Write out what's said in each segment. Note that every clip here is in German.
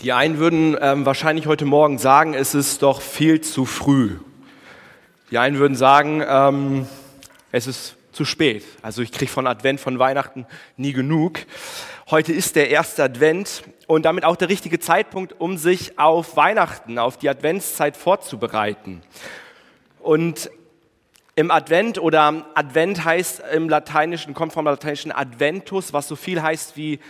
Die einen würden ähm, wahrscheinlich heute Morgen sagen, es ist doch viel zu früh. Die einen würden sagen, ähm, es ist zu spät. Also ich kriege von Advent, von Weihnachten nie genug. Heute ist der erste Advent und damit auch der richtige Zeitpunkt, um sich auf Weihnachten, auf die Adventszeit vorzubereiten. Und im Advent oder Advent heißt im Lateinischen, kommt vom lateinischen Adventus, was so viel heißt wie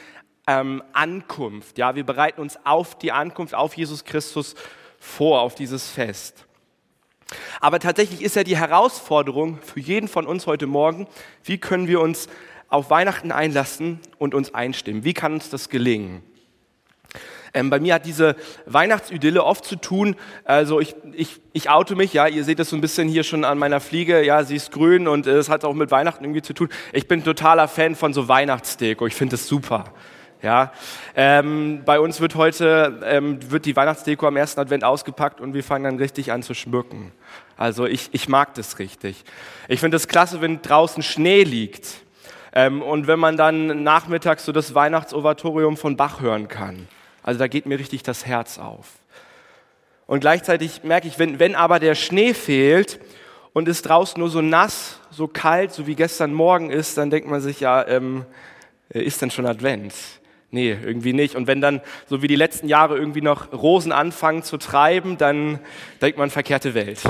ähm, Ankunft. Ja, wir bereiten uns auf die Ankunft, auf Jesus Christus vor, auf dieses Fest. Aber tatsächlich ist ja die Herausforderung für jeden von uns heute Morgen, wie können wir uns auf Weihnachten einlassen und uns einstimmen? Wie kann uns das gelingen? Ähm, bei mir hat diese Weihnachtsidylle oft zu tun, also ich, ich, ich oute mich, ja, ihr seht das so ein bisschen hier schon an meiner Fliege, ja, sie ist grün und es hat auch mit Weihnachten irgendwie zu tun. Ich bin totaler Fan von so Weihnachtsdeko, ich finde das super. Ja, ähm, bei uns wird heute ähm, wird die Weihnachtsdeko am ersten Advent ausgepackt und wir fangen dann richtig an zu schmücken. Also ich, ich mag das richtig. Ich finde es klasse, wenn draußen Schnee liegt ähm, und wenn man dann nachmittags so das Weihnachtsovatorium von Bach hören kann. Also da geht mir richtig das Herz auf. Und gleichzeitig merke ich, wenn, wenn aber der Schnee fehlt und es draußen nur so nass, so kalt, so wie gestern Morgen ist, dann denkt man sich ja, ähm, ist denn schon Advent? Nee, irgendwie nicht. Und wenn dann, so wie die letzten Jahre, irgendwie noch Rosen anfangen zu treiben, dann denkt man verkehrte Welt.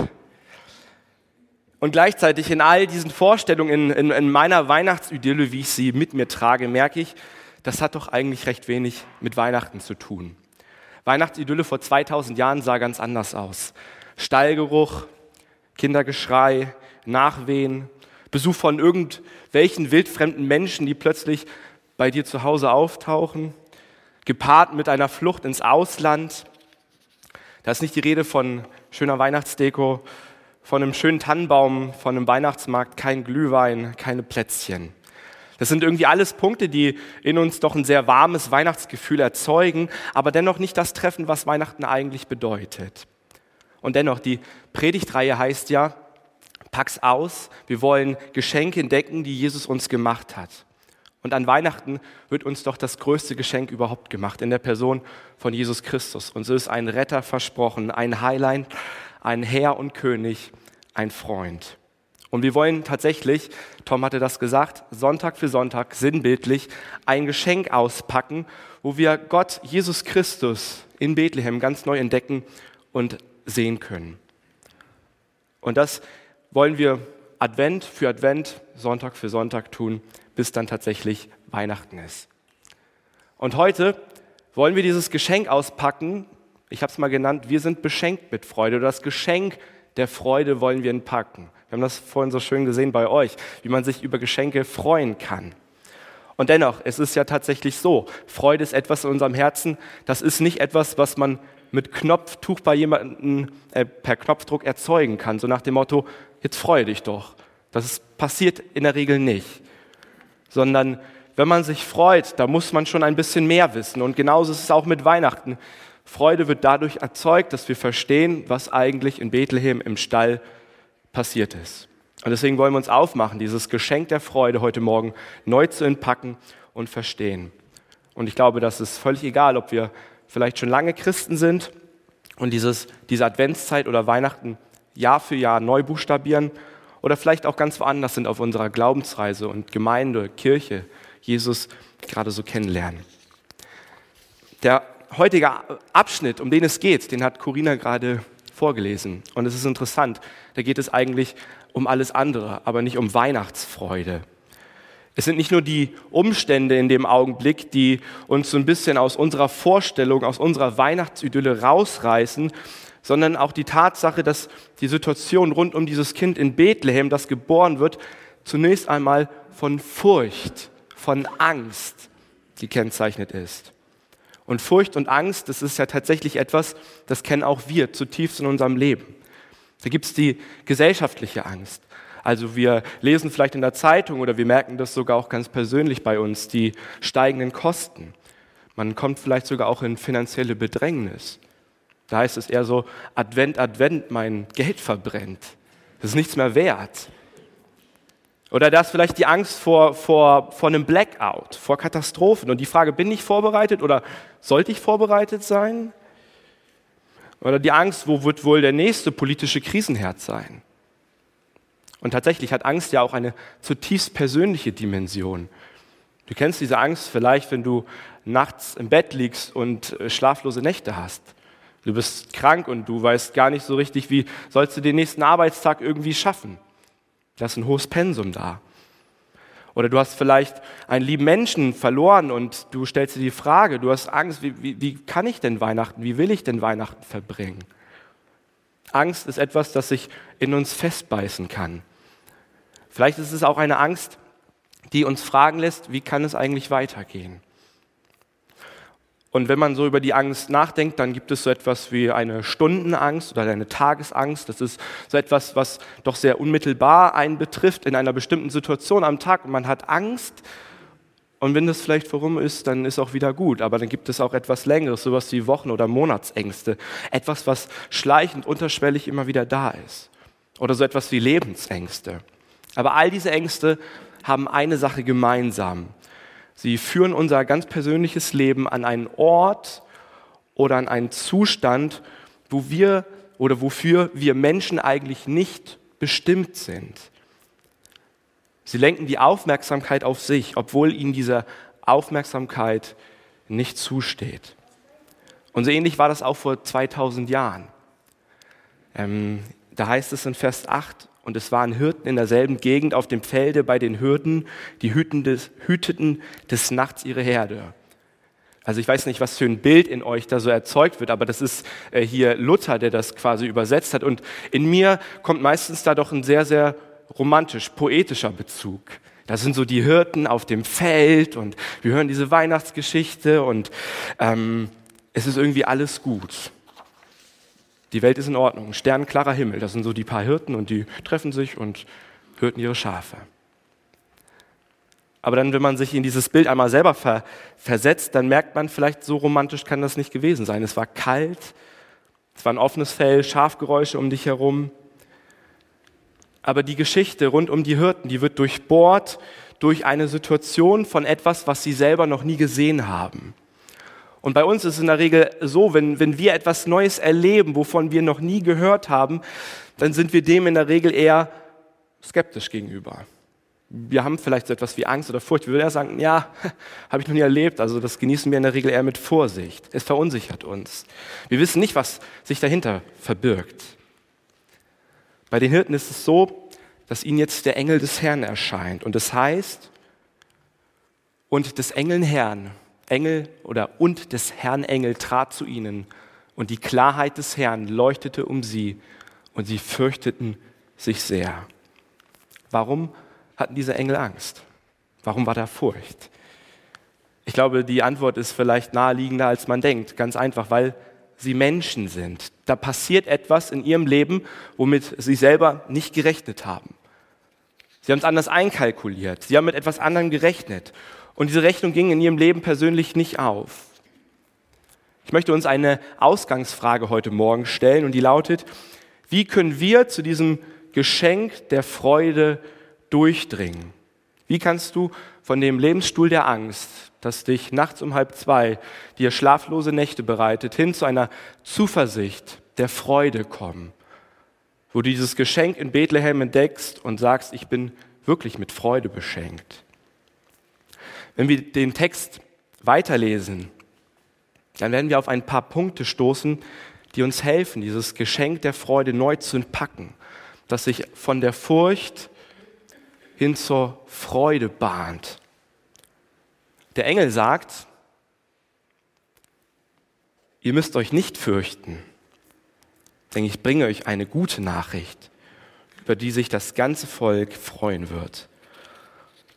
Und gleichzeitig in all diesen Vorstellungen, in, in, in meiner Weihnachtsidylle, wie ich sie mit mir trage, merke ich, das hat doch eigentlich recht wenig mit Weihnachten zu tun. Weihnachtsidylle vor 2000 Jahren sah ganz anders aus. Stallgeruch, Kindergeschrei, Nachwehen, Besuch von irgendwelchen wildfremden Menschen, die plötzlich bei dir zu Hause auftauchen, gepaart mit einer Flucht ins Ausland. Da ist nicht die Rede von schöner Weihnachtsdeko, von einem schönen Tannenbaum, von einem Weihnachtsmarkt, kein Glühwein, keine Plätzchen. Das sind irgendwie alles Punkte, die in uns doch ein sehr warmes Weihnachtsgefühl erzeugen, aber dennoch nicht das treffen, was Weihnachten eigentlich bedeutet. Und dennoch, die Predigtreihe heißt ja, pack's aus, wir wollen Geschenke entdecken, die Jesus uns gemacht hat. Und an Weihnachten wird uns doch das größte Geschenk überhaupt gemacht in der Person von Jesus Christus. Und so ist ein Retter versprochen, ein Highline, ein Herr und König, ein Freund. Und wir wollen tatsächlich, Tom hatte das gesagt, Sonntag für Sonntag sinnbildlich ein Geschenk auspacken, wo wir Gott, Jesus Christus in Bethlehem ganz neu entdecken und sehen können. Und das wollen wir Advent für Advent, Sonntag für Sonntag tun bis dann tatsächlich Weihnachten ist. Und heute wollen wir dieses Geschenk auspacken. Ich habe es mal genannt, wir sind beschenkt mit Freude. Das Geschenk der Freude wollen wir entpacken. Wir haben das vorhin so schön gesehen bei euch, wie man sich über Geschenke freuen kann. Und dennoch, es ist ja tatsächlich so, Freude ist etwas in unserem Herzen, das ist nicht etwas, was man mit Knopftuch bei jemandem äh, per Knopfdruck erzeugen kann, so nach dem Motto, jetzt freue dich doch. Das passiert in der Regel nicht sondern wenn man sich freut, da muss man schon ein bisschen mehr wissen. Und genauso ist es auch mit Weihnachten. Freude wird dadurch erzeugt, dass wir verstehen, was eigentlich in Bethlehem im Stall passiert ist. Und deswegen wollen wir uns aufmachen, dieses Geschenk der Freude heute Morgen neu zu entpacken und verstehen. Und ich glaube, das ist völlig egal, ob wir vielleicht schon lange Christen sind und dieses, diese Adventszeit oder Weihnachten Jahr für Jahr neu buchstabieren oder vielleicht auch ganz woanders sind auf unserer Glaubensreise und Gemeinde, Kirche, Jesus gerade so kennenlernen. Der heutige Abschnitt, um den es geht, den hat Corinna gerade vorgelesen. Und es ist interessant, da geht es eigentlich um alles andere, aber nicht um Weihnachtsfreude. Es sind nicht nur die Umstände in dem Augenblick, die uns so ein bisschen aus unserer Vorstellung, aus unserer Weihnachtsidylle rausreißen, sondern auch die Tatsache, dass die Situation rund um dieses Kind in Bethlehem, das geboren wird, zunächst einmal von Furcht, von Angst gekennzeichnet ist. Und Furcht und Angst, das ist ja tatsächlich etwas, das kennen auch wir zutiefst in unserem Leben. Da gibt es die gesellschaftliche Angst. Also wir lesen vielleicht in der Zeitung oder wir merken das sogar auch ganz persönlich bei uns, die steigenden Kosten. Man kommt vielleicht sogar auch in finanzielle Bedrängnis. Da heißt es eher so, Advent, Advent, mein Geld verbrennt. Das ist nichts mehr wert. Oder da ist vielleicht die Angst vor, vor, vor einem Blackout, vor Katastrophen. Und die Frage, bin ich vorbereitet oder sollte ich vorbereitet sein? Oder die Angst, wo wird wohl der nächste politische Krisenherd sein? Und tatsächlich hat Angst ja auch eine zutiefst persönliche Dimension. Du kennst diese Angst vielleicht, wenn du nachts im Bett liegst und äh, schlaflose Nächte hast. Du bist krank und du weißt gar nicht so richtig, wie sollst du den nächsten Arbeitstag irgendwie schaffen. Da ist ein hohes Pensum da. Oder du hast vielleicht einen lieben Menschen verloren und du stellst dir die Frage, du hast Angst, wie, wie, wie kann ich denn Weihnachten, wie will ich denn Weihnachten verbringen? Angst ist etwas, das sich in uns festbeißen kann. Vielleicht ist es auch eine Angst, die uns fragen lässt, wie kann es eigentlich weitergehen? Und wenn man so über die Angst nachdenkt, dann gibt es so etwas wie eine Stundenangst oder eine Tagesangst. Das ist so etwas, was doch sehr unmittelbar einen betrifft in einer bestimmten Situation am Tag. Und man hat Angst. Und wenn das vielleicht vorum ist, dann ist auch wieder gut. Aber dann gibt es auch etwas Längeres, sowas wie Wochen- oder Monatsängste. Etwas, was schleichend, unterschwellig immer wieder da ist. Oder so etwas wie Lebensängste. Aber all diese Ängste haben eine Sache gemeinsam. Sie führen unser ganz persönliches Leben an einen Ort oder an einen Zustand, wo wir oder wofür wir Menschen eigentlich nicht bestimmt sind. Sie lenken die Aufmerksamkeit auf sich, obwohl ihnen diese Aufmerksamkeit nicht zusteht. Und so ähnlich war das auch vor 2000 Jahren. Ähm, da heißt es in Vers 8, und es waren Hirten in derselben Gegend auf dem Felde bei den Hürden, die hüteten des, hüteten des Nachts ihre Herde. Also ich weiß nicht, was für ein Bild in euch da so erzeugt wird, aber das ist äh, hier Luther, der das quasi übersetzt hat. Und in mir kommt meistens da doch ein sehr, sehr romantisch, poetischer Bezug. Da sind so die Hirten auf dem Feld und wir hören diese Weihnachtsgeschichte und ähm, es ist irgendwie alles gut. Die Welt ist in Ordnung, sternklarer Himmel. Das sind so die paar Hirten und die treffen sich und hörten ihre Schafe. Aber dann, wenn man sich in dieses Bild einmal selber ver versetzt, dann merkt man vielleicht, so romantisch kann das nicht gewesen sein. Es war kalt, es war ein offenes Fell, Schafgeräusche um dich herum. Aber die Geschichte rund um die Hirten, die wird durchbohrt durch eine Situation von etwas, was sie selber noch nie gesehen haben. Und bei uns ist es in der Regel so, wenn, wenn wir etwas Neues erleben, wovon wir noch nie gehört haben, dann sind wir dem in der Regel eher skeptisch gegenüber. Wir haben vielleicht so etwas wie Angst oder Furcht. Wir würden eher sagen, ja, habe ich noch nie erlebt. Also das genießen wir in der Regel eher mit Vorsicht. Es verunsichert uns. Wir wissen nicht, was sich dahinter verbirgt. Bei den Hirten ist es so, dass ihnen jetzt der Engel des Herrn erscheint. Und das heißt, und des Engeln Herrn Engel oder und des Herrn Engel trat zu ihnen und die Klarheit des Herrn leuchtete um sie und sie fürchteten sich sehr. Warum hatten diese Engel Angst? Warum war da Furcht? Ich glaube, die Antwort ist vielleicht naheliegender, als man denkt. Ganz einfach, weil sie Menschen sind. Da passiert etwas in ihrem Leben, womit sie selber nicht gerechnet haben. Sie haben es anders einkalkuliert. Sie haben mit etwas anderem gerechnet. Und diese Rechnung ging in ihrem Leben persönlich nicht auf. Ich möchte uns eine Ausgangsfrage heute Morgen stellen und die lautet, wie können wir zu diesem Geschenk der Freude durchdringen? Wie kannst du von dem Lebensstuhl der Angst, das dich nachts um halb zwei dir schlaflose Nächte bereitet, hin zu einer Zuversicht der Freude kommen, wo du dieses Geschenk in Bethlehem entdeckst und sagst, ich bin wirklich mit Freude beschenkt? Wenn wir den Text weiterlesen, dann werden wir auf ein paar Punkte stoßen, die uns helfen, dieses Geschenk der Freude neu zu entpacken, das sich von der Furcht hin zur Freude bahnt. Der Engel sagt, ihr müsst euch nicht fürchten, denn ich bringe euch eine gute Nachricht, über die sich das ganze Volk freuen wird.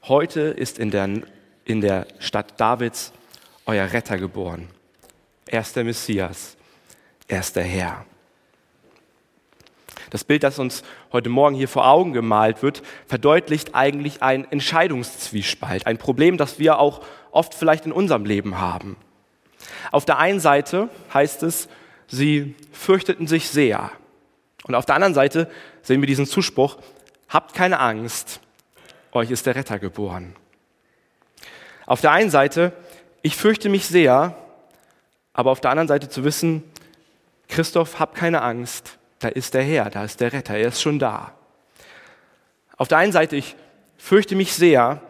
Heute ist in der in der Stadt Davids euer Retter geboren. Er ist der Messias, er ist der Herr. Das Bild, das uns heute Morgen hier vor Augen gemalt wird, verdeutlicht eigentlich einen Entscheidungszwiespalt, ein Problem, das wir auch oft vielleicht in unserem Leben haben. Auf der einen Seite heißt es, sie fürchteten sich sehr. Und auf der anderen Seite sehen wir diesen Zuspruch, habt keine Angst, euch ist der Retter geboren. Auf der einen Seite, ich fürchte mich sehr, aber auf der anderen Seite zu wissen, Christoph, hab keine Angst, da ist der Herr, da ist der Retter, er ist schon da. Auf der einen Seite, ich fürchte mich sehr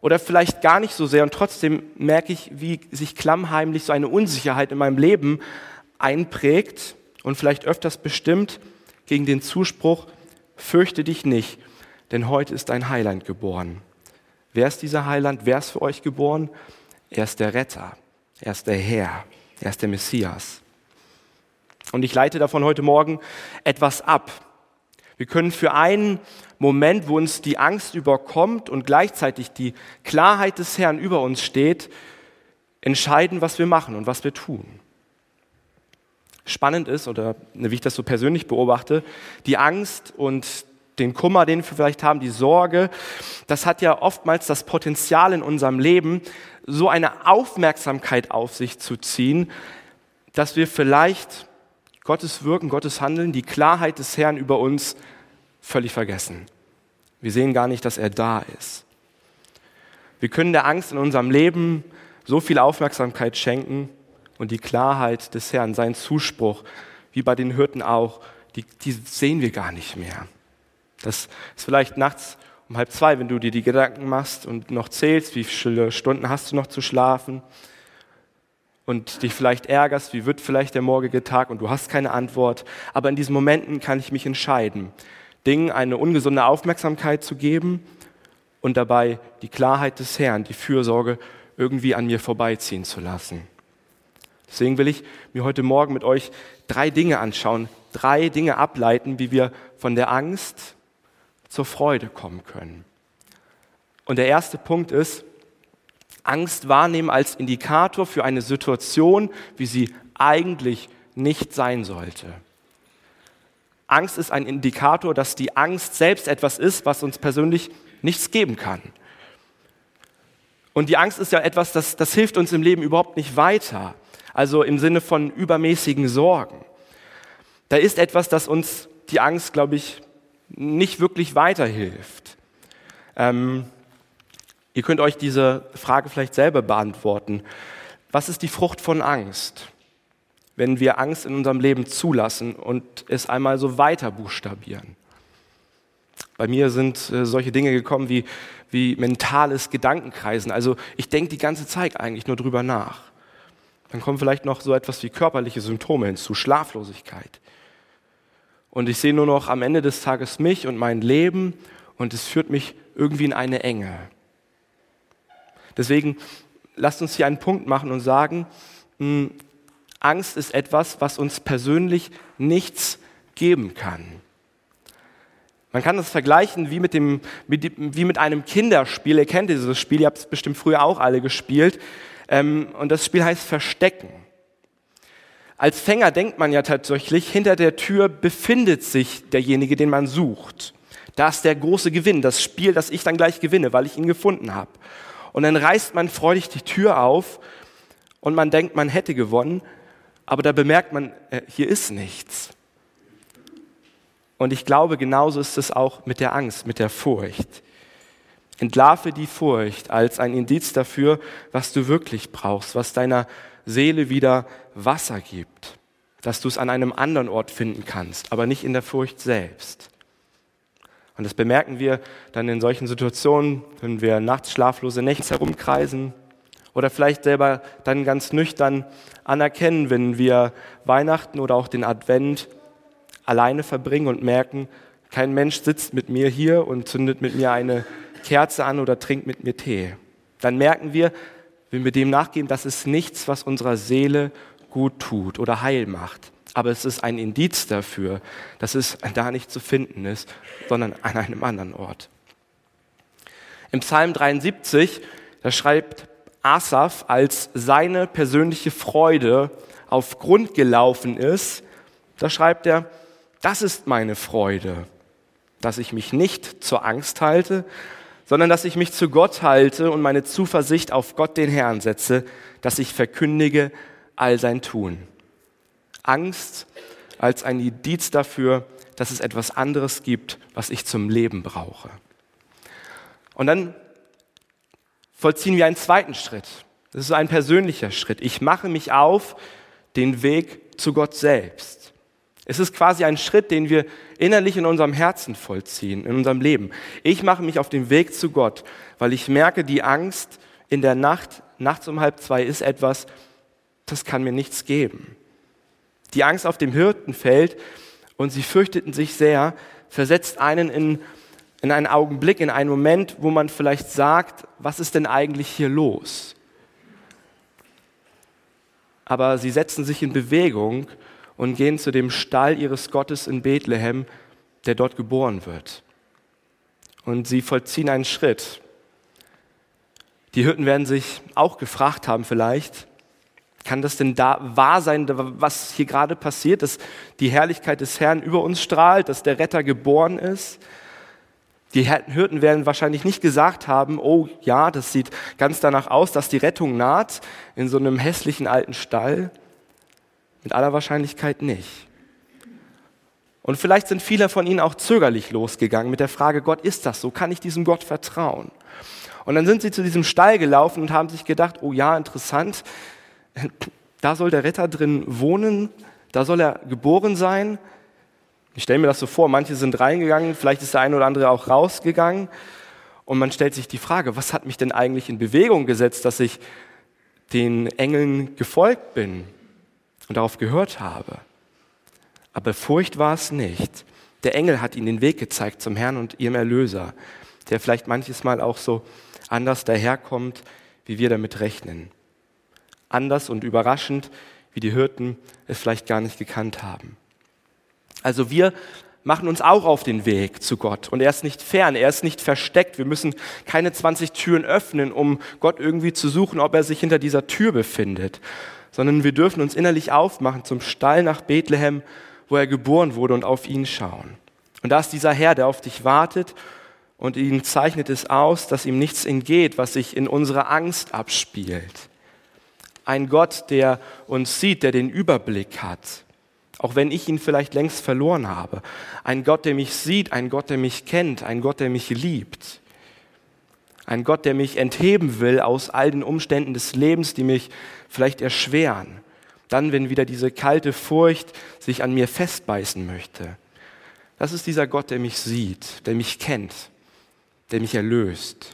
oder vielleicht gar nicht so sehr und trotzdem merke ich, wie sich klammheimlich so eine Unsicherheit in meinem Leben einprägt und vielleicht öfters bestimmt gegen den Zuspruch, fürchte dich nicht, denn heute ist ein Heiland geboren. Wer ist dieser Heiland? Wer ist für euch geboren? Er ist der Retter, er ist der Herr, er ist der Messias. Und ich leite davon heute Morgen etwas ab. Wir können für einen Moment, wo uns die Angst überkommt und gleichzeitig die Klarheit des Herrn über uns steht, entscheiden, was wir machen und was wir tun. Spannend ist, oder wie ich das so persönlich beobachte, die Angst und den Kummer, den wir vielleicht haben, die Sorge, das hat ja oftmals das Potenzial in unserem Leben, so eine Aufmerksamkeit auf sich zu ziehen, dass wir vielleicht Gottes Wirken, Gottes Handeln, die Klarheit des Herrn über uns völlig vergessen. Wir sehen gar nicht, dass er da ist. Wir können der Angst in unserem Leben so viel Aufmerksamkeit schenken und die Klarheit des Herrn, sein Zuspruch, wie bei den Hirten auch, die, die sehen wir gar nicht mehr. Das ist vielleicht nachts um halb zwei, wenn du dir die Gedanken machst und noch zählst, wie viele Stunden hast du noch zu schlafen und dich vielleicht ärgerst, wie wird vielleicht der morgige Tag und du hast keine Antwort. Aber in diesen Momenten kann ich mich entscheiden, Dingen eine ungesunde Aufmerksamkeit zu geben und dabei die Klarheit des Herrn, die Fürsorge irgendwie an mir vorbeiziehen zu lassen. Deswegen will ich mir heute Morgen mit euch drei Dinge anschauen, drei Dinge ableiten, wie wir von der Angst zur Freude kommen können. Und der erste Punkt ist, Angst wahrnehmen als Indikator für eine Situation, wie sie eigentlich nicht sein sollte. Angst ist ein Indikator, dass die Angst selbst etwas ist, was uns persönlich nichts geben kann. Und die Angst ist ja etwas, das, das hilft uns im Leben überhaupt nicht weiter. Also im Sinne von übermäßigen Sorgen. Da ist etwas, das uns die Angst, glaube ich, nicht wirklich weiterhilft. Ähm, ihr könnt euch diese Frage vielleicht selber beantworten. Was ist die Frucht von Angst? Wenn wir Angst in unserem Leben zulassen und es einmal so weiter buchstabieren. Bei mir sind äh, solche Dinge gekommen wie, wie mentales Gedankenkreisen. Also ich denke die ganze Zeit eigentlich nur drüber nach. Dann kommen vielleicht noch so etwas wie körperliche Symptome hinzu, Schlaflosigkeit und ich sehe nur noch am Ende des Tages mich und mein Leben und es führt mich irgendwie in eine Enge. Deswegen lasst uns hier einen Punkt machen und sagen, mh, hm, Angst ist etwas, was uns persönlich nichts geben kann. Man kann das vergleichen wie mit, dem, wie mit einem Kinderspiel. Ihr kennt dieses Spiel, ihr habt es bestimmt früher auch alle gespielt. Ähm, und das Spiel heißt Verstecken. Als Fänger denkt man ja tatsächlich, hinter der Tür befindet sich derjenige, den man sucht. Da ist der große Gewinn, das Spiel, das ich dann gleich gewinne, weil ich ihn gefunden habe. Und dann reißt man freudig die Tür auf und man denkt, man hätte gewonnen, aber da bemerkt man, äh, hier ist nichts. Und ich glaube, genauso ist es auch mit der Angst, mit der Furcht. Entlarve die Furcht als ein Indiz dafür, was du wirklich brauchst, was deiner Seele wieder Wasser gibt, dass du es an einem anderen Ort finden kannst, aber nicht in der Furcht selbst. Und das bemerken wir dann in solchen Situationen, wenn wir nachts schlaflose Nächte herumkreisen oder vielleicht selber dann ganz nüchtern anerkennen, wenn wir Weihnachten oder auch den Advent alleine verbringen und merken, kein Mensch sitzt mit mir hier und zündet mit mir eine Kerze an oder trinkt mit mir Tee. Dann merken wir, wenn wir dem nachgeben, das ist nichts, was unserer Seele gut tut oder heil macht. Aber es ist ein Indiz dafür, dass es da nicht zu finden ist, sondern an einem anderen Ort. Im Psalm 73, da schreibt Asaf, als seine persönliche Freude auf Grund gelaufen ist, da schreibt er, das ist meine Freude, dass ich mich nicht zur Angst halte, sondern dass ich mich zu Gott halte und meine Zuversicht auf Gott den Herrn setze, dass ich verkündige all sein Tun. Angst als ein Indiz dafür, dass es etwas anderes gibt, was ich zum Leben brauche. Und dann vollziehen wir einen zweiten Schritt. Das ist ein persönlicher Schritt. Ich mache mich auf den Weg zu Gott selbst. Es ist quasi ein Schritt, den wir innerlich in unserem Herzen vollziehen, in unserem Leben. Ich mache mich auf den Weg zu Gott, weil ich merke, die Angst in der Nacht, nachts um halb zwei, ist etwas, das kann mir nichts geben. Die Angst auf dem Hirtenfeld, und sie fürchteten sich sehr, versetzt einen in, in einen Augenblick, in einen Moment, wo man vielleicht sagt, was ist denn eigentlich hier los? Aber sie setzen sich in Bewegung und gehen zu dem Stall ihres Gottes in Bethlehem, der dort geboren wird. Und sie vollziehen einen Schritt. Die Hirten werden sich auch gefragt haben vielleicht, kann das denn da wahr sein, was hier gerade passiert, dass die Herrlichkeit des Herrn über uns strahlt, dass der Retter geboren ist? Die Hirten werden wahrscheinlich nicht gesagt haben, oh ja, das sieht ganz danach aus, dass die Rettung naht in so einem hässlichen alten Stall. Mit aller Wahrscheinlichkeit nicht. Und vielleicht sind viele von ihnen auch zögerlich losgegangen mit der Frage, Gott, ist das so? Kann ich diesem Gott vertrauen? Und dann sind sie zu diesem Stall gelaufen und haben sich gedacht, oh ja, interessant, da soll der Retter drin wohnen, da soll er geboren sein. Ich stelle mir das so vor, manche sind reingegangen, vielleicht ist der eine oder andere auch rausgegangen. Und man stellt sich die Frage, was hat mich denn eigentlich in Bewegung gesetzt, dass ich den Engeln gefolgt bin? und darauf gehört habe. Aber Furcht war es nicht. Der Engel hat ihnen den Weg gezeigt zum Herrn und ihrem Erlöser, der vielleicht manches Mal auch so anders daherkommt, wie wir damit rechnen. Anders und überraschend, wie die Hirten es vielleicht gar nicht gekannt haben. Also wir machen uns auch auf den Weg zu Gott. Und er ist nicht fern, er ist nicht versteckt. Wir müssen keine 20 Türen öffnen, um Gott irgendwie zu suchen, ob er sich hinter dieser Tür befindet, sondern wir dürfen uns innerlich aufmachen zum Stall nach Bethlehem, wo er geboren wurde und auf ihn schauen. Und da ist dieser Herr, der auf dich wartet und ihn zeichnet es aus, dass ihm nichts entgeht, was sich in unserer Angst abspielt. Ein Gott, der uns sieht, der den Überblick hat, auch wenn ich ihn vielleicht längst verloren habe. Ein Gott, der mich sieht, ein Gott, der mich kennt, ein Gott, der mich liebt. Ein Gott, der mich entheben will aus all den Umständen des Lebens, die mich vielleicht erschweren. Dann, wenn wieder diese kalte Furcht sich an mir festbeißen möchte. Das ist dieser Gott, der mich sieht, der mich kennt, der mich erlöst.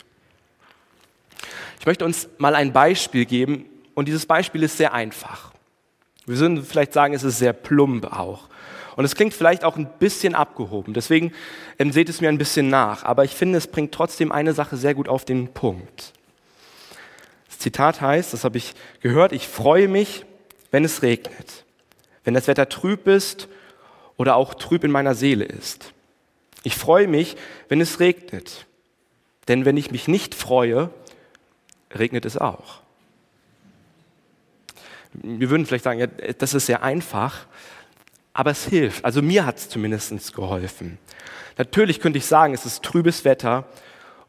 Ich möchte uns mal ein Beispiel geben und dieses Beispiel ist sehr einfach. Wir würden vielleicht sagen, es ist sehr plump auch. Und es klingt vielleicht auch ein bisschen abgehoben. Deswegen ähm, seht es mir ein bisschen nach. Aber ich finde, es bringt trotzdem eine Sache sehr gut auf den Punkt. Das Zitat heißt, das habe ich gehört, ich freue mich, wenn es regnet. Wenn das Wetter trüb ist oder auch trüb in meiner Seele ist. Ich freue mich, wenn es regnet. Denn wenn ich mich nicht freue, regnet es auch. Wir würden vielleicht sagen, ja, das ist sehr einfach, aber es hilft. Also mir hat es zumindest geholfen. Natürlich könnte ich sagen, es ist trübes Wetter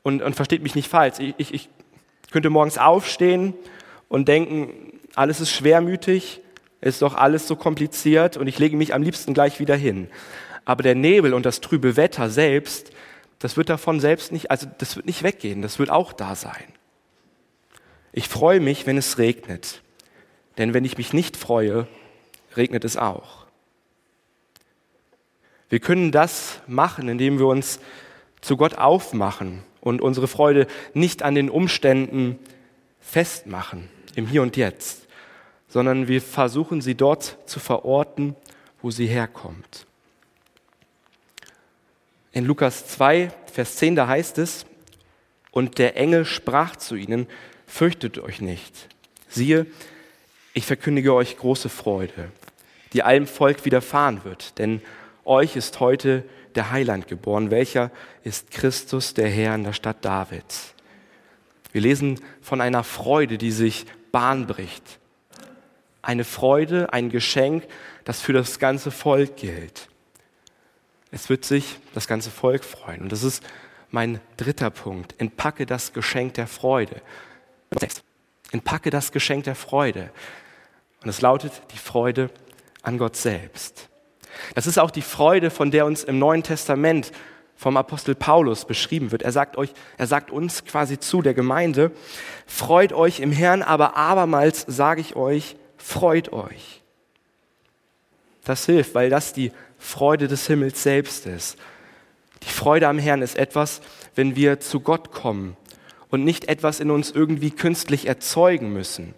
und, und versteht mich nicht falsch. Ich, ich, könnte morgens aufstehen und denken, alles ist schwermütig, ist doch alles so kompliziert und ich lege mich am liebsten gleich wieder hin. Aber der Nebel und das trübe Wetter selbst, das wird davon selbst nicht, also das wird nicht weggehen, das wird auch da sein. Ich freue mich, wenn es regnet. Denn wenn ich mich nicht freue, regnet es auch. Wir können das machen, indem wir uns zu Gott aufmachen und unsere Freude nicht an den Umständen festmachen, im Hier und Jetzt, sondern wir versuchen sie dort zu verorten, wo sie herkommt. In Lukas 2, Vers 10, da heißt es, und der Engel sprach zu ihnen, fürchtet euch nicht. Siehe, ich verkündige euch große Freude, die allem Volk widerfahren wird, denn euch ist heute der Heiland geboren, welcher ist Christus, der Herr in der Stadt Davids. Wir lesen von einer Freude, die sich Bahn bricht. Eine Freude, ein Geschenk, das für das ganze Volk gilt. Es wird sich das ganze Volk freuen. Und das ist mein dritter Punkt. Entpacke das Geschenk der Freude. Entpacke das Geschenk der Freude. Und es lautet die Freude an Gott selbst. Das ist auch die Freude, von der uns im Neuen Testament vom Apostel Paulus beschrieben wird. Er sagt euch, er sagt uns quasi zu der Gemeinde, freut euch im Herrn, aber abermals sage ich euch, freut euch. Das hilft, weil das die Freude des Himmels selbst ist. Die Freude am Herrn ist etwas, wenn wir zu Gott kommen und nicht etwas in uns irgendwie künstlich erzeugen müssen.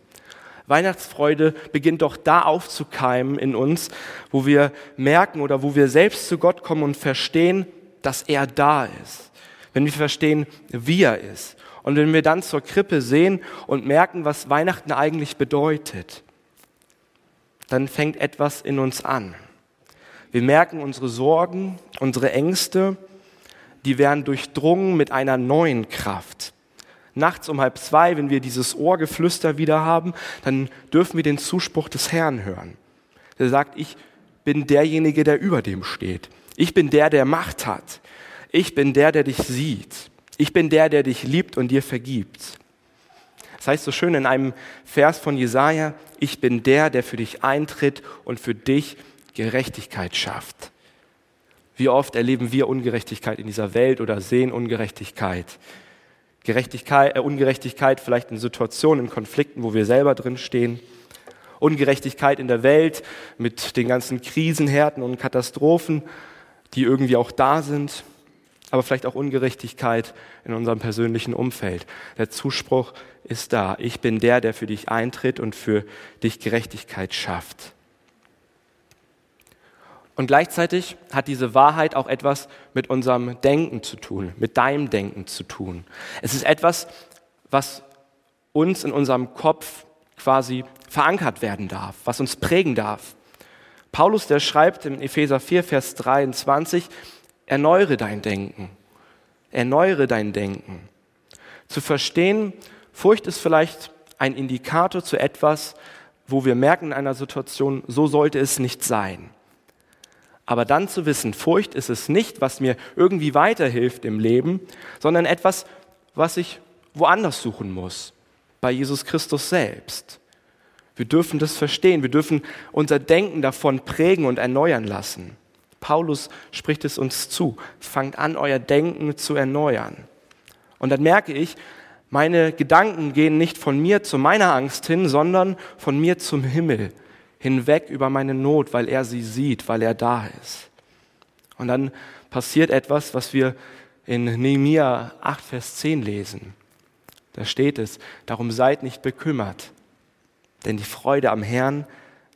Weihnachtsfreude beginnt doch da aufzukeimen in uns, wo wir merken oder wo wir selbst zu Gott kommen und verstehen, dass er da ist. Wenn wir verstehen, wie er ist. Und wenn wir dann zur Krippe sehen und merken, was Weihnachten eigentlich bedeutet, dann fängt etwas in uns an. Wir merken unsere Sorgen, unsere Ängste, die werden durchdrungen mit einer neuen Kraft nachts um halb zwei, wenn wir dieses Ohrgeflüster wieder haben, dann dürfen wir den Zuspruch des Herrn hören. Der sagt, ich bin derjenige, der über dem steht. Ich bin der, der Macht hat. Ich bin der, der dich sieht. Ich bin der, der dich liebt und dir vergibt. Das heißt so schön in einem Vers von Jesaja, ich bin der, der für dich eintritt und für dich Gerechtigkeit schafft. Wie oft erleben wir Ungerechtigkeit in dieser Welt oder sehen Ungerechtigkeit? Gerechtigkeit, äh, Ungerechtigkeit vielleicht in Situationen, in Konflikten, wo wir selber drin stehen. Ungerechtigkeit in der Welt mit den ganzen Krisenhärten und Katastrophen, die irgendwie auch da sind. Aber vielleicht auch Ungerechtigkeit in unserem persönlichen Umfeld. Der Zuspruch ist da. Ich bin der, der für dich eintritt und für dich Gerechtigkeit schafft. Und gleichzeitig hat diese Wahrheit auch etwas mit unserem Denken zu tun, mit deinem Denken zu tun. Es ist etwas, was uns in unserem Kopf quasi verankert werden darf, was uns prägen darf. Paulus, der schreibt in Epheser 4, Vers 23, erneuere dein Denken, erneuere dein Denken. Zu verstehen, Furcht ist vielleicht ein Indikator zu etwas, wo wir merken in einer Situation, so sollte es nicht sein. Aber dann zu wissen, Furcht ist es nicht, was mir irgendwie weiterhilft im Leben, sondern etwas, was ich woanders suchen muss, bei Jesus Christus selbst. Wir dürfen das verstehen, wir dürfen unser Denken davon prägen und erneuern lassen. Paulus spricht es uns zu, fangt an, euer Denken zu erneuern. Und dann merke ich, meine Gedanken gehen nicht von mir zu meiner Angst hin, sondern von mir zum Himmel, hinweg über meine Not, weil er sie sieht, weil er da ist. Und dann passiert etwas, was wir in Nehemiah 8, Vers 10 lesen. Da steht es, darum seid nicht bekümmert, denn die Freude am Herrn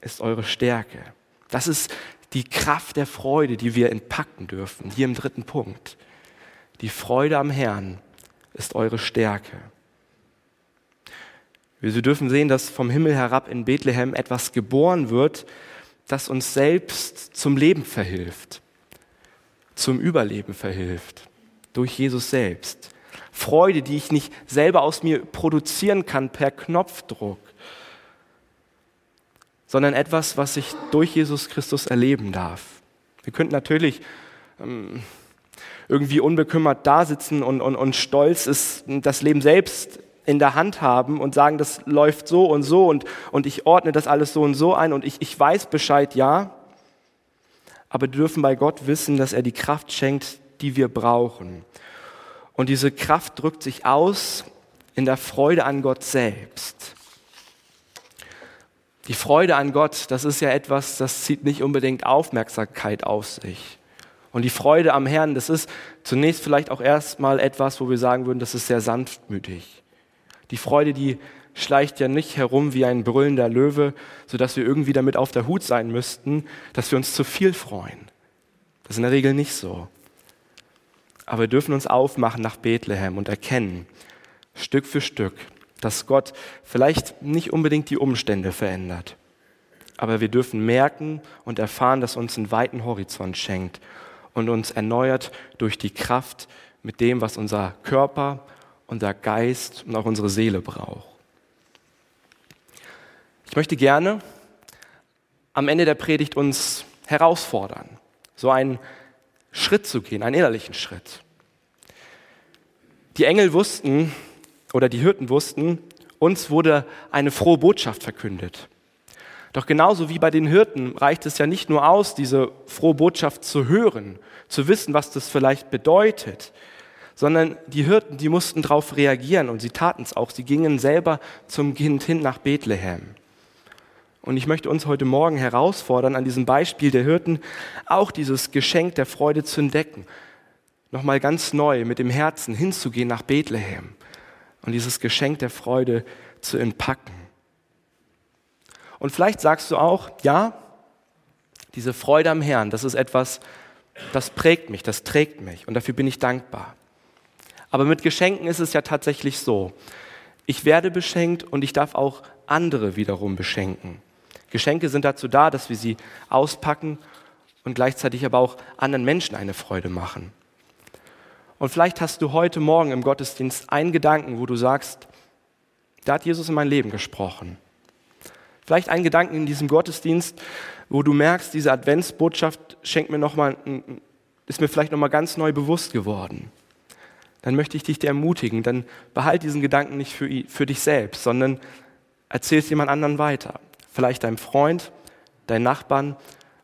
ist eure Stärke. Das ist die Kraft der Freude, die wir entpacken dürfen, hier im dritten Punkt. Die Freude am Herrn ist eure Stärke. Wir dürfen sehen, dass vom Himmel herab in Bethlehem etwas geboren wird, das uns selbst zum Leben verhilft, zum Überleben verhilft, durch Jesus selbst. Freude, die ich nicht selber aus mir produzieren kann per Knopfdruck, sondern etwas, was ich durch Jesus Christus erleben darf. Wir könnten natürlich ähm, irgendwie unbekümmert da sitzen und, und, und stolz ist, das Leben selbst in der Hand haben und sagen, das läuft so und so und, und ich ordne das alles so und so ein und ich, ich weiß Bescheid, ja. Aber wir dürfen bei Gott wissen, dass er die Kraft schenkt, die wir brauchen. Und diese Kraft drückt sich aus in der Freude an Gott selbst. Die Freude an Gott, das ist ja etwas, das zieht nicht unbedingt Aufmerksamkeit auf sich. Und die Freude am Herrn, das ist zunächst vielleicht auch erstmal etwas, wo wir sagen würden, das ist sehr sanftmütig. Die Freude, die schleicht ja nicht herum wie ein brüllender Löwe, sodass wir irgendwie damit auf der Hut sein müssten, dass wir uns zu viel freuen. Das ist in der Regel nicht so. Aber wir dürfen uns aufmachen nach Bethlehem und erkennen, Stück für Stück, dass Gott vielleicht nicht unbedingt die Umstände verändert. Aber wir dürfen merken und erfahren, dass uns einen weiten Horizont schenkt und uns erneuert durch die Kraft mit dem, was unser Körper unser Geist und auch unsere Seele braucht. Ich möchte gerne am Ende der Predigt uns herausfordern, so einen Schritt zu gehen, einen innerlichen Schritt. Die Engel wussten oder die Hirten wussten, uns wurde eine frohe Botschaft verkündet. Doch genauso wie bei den Hirten reicht es ja nicht nur aus, diese frohe Botschaft zu hören, zu wissen, was das vielleicht bedeutet, sondern die Hirten, die mussten darauf reagieren und sie taten es auch. Sie gingen selber zum Kind hin nach Bethlehem. Und ich möchte uns heute Morgen herausfordern, an diesem Beispiel der Hirten auch dieses Geschenk der Freude zu entdecken. Nochmal ganz neu mit dem Herzen hinzugehen nach Bethlehem und dieses Geschenk der Freude zu entpacken. Und vielleicht sagst du auch, ja, diese Freude am Herrn, das ist etwas, das prägt mich, das trägt mich und dafür bin ich dankbar. Aber mit Geschenken ist es ja tatsächlich so. Ich werde beschenkt und ich darf auch andere wiederum beschenken. Geschenke sind dazu da, dass wir sie auspacken und gleichzeitig aber auch anderen Menschen eine Freude machen. Und vielleicht hast du heute Morgen im Gottesdienst einen Gedanken, wo du sagst, da hat Jesus in mein Leben gesprochen. Vielleicht einen Gedanken in diesem Gottesdienst, wo du merkst, diese Adventsbotschaft schenkt mir noch mal, ist mir vielleicht noch mal ganz neu bewusst geworden. Dann möchte ich dich ermutigen, dann behalt diesen Gedanken nicht für, für dich selbst, sondern erzähl es jemand anderen weiter vielleicht deinem Freund, deinen Nachbarn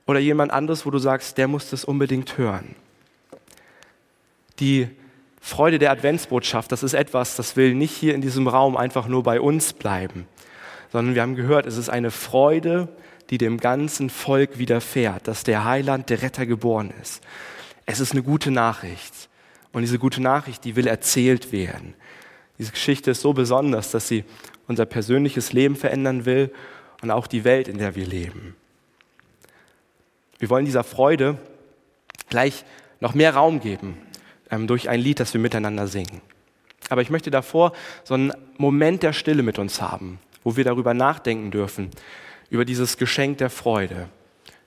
oder jemand anderes, wo du sagst, der muss das unbedingt hören. Die Freude der Adventsbotschaft, das ist etwas, das will nicht hier in diesem Raum einfach nur bei uns bleiben, sondern wir haben gehört, es ist eine Freude, die dem ganzen Volk widerfährt, dass der Heiland, der Retter geboren ist. Es ist eine gute Nachricht. Und diese gute Nachricht, die will erzählt werden. Diese Geschichte ist so besonders, dass sie unser persönliches Leben verändern will und auch die Welt, in der wir leben. Wir wollen dieser Freude gleich noch mehr Raum geben ähm, durch ein Lied, das wir miteinander singen. Aber ich möchte davor so einen Moment der Stille mit uns haben, wo wir darüber nachdenken dürfen, über dieses Geschenk der Freude.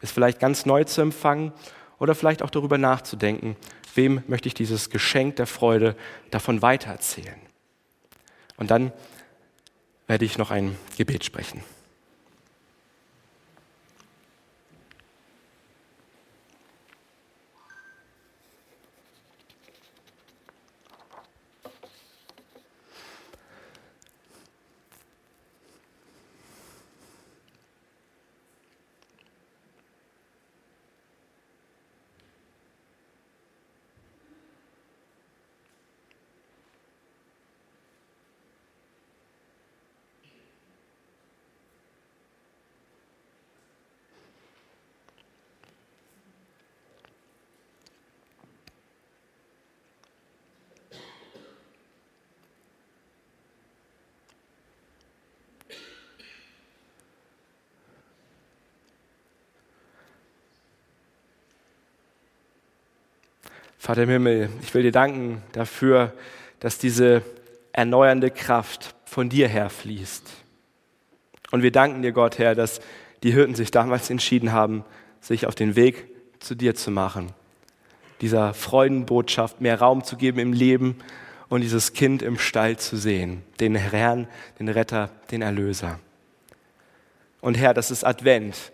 Es vielleicht ganz neu zu empfangen oder vielleicht auch darüber nachzudenken, wem möchte ich dieses Geschenk der Freude davon weitererzählen. Und dann werde ich noch ein Gebet sprechen. Vater im Himmel, ich will dir danken dafür, dass diese erneuernde Kraft von dir her fließt. Und wir danken dir, Gott, Herr, dass die Hirten sich damals entschieden haben, sich auf den Weg zu dir zu machen, dieser Freudenbotschaft mehr Raum zu geben im Leben und dieses Kind im Stall zu sehen, den Herrn, den Retter, den Erlöser. Und Herr, das ist Advent,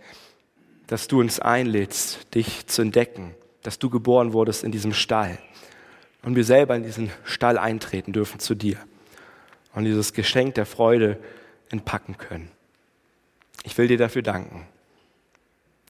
dass du uns einlädst, dich zu entdecken dass du geboren wurdest in diesem Stall. Und wir selber in diesen Stall eintreten dürfen zu dir und dieses Geschenk der Freude entpacken können. Ich will dir dafür danken.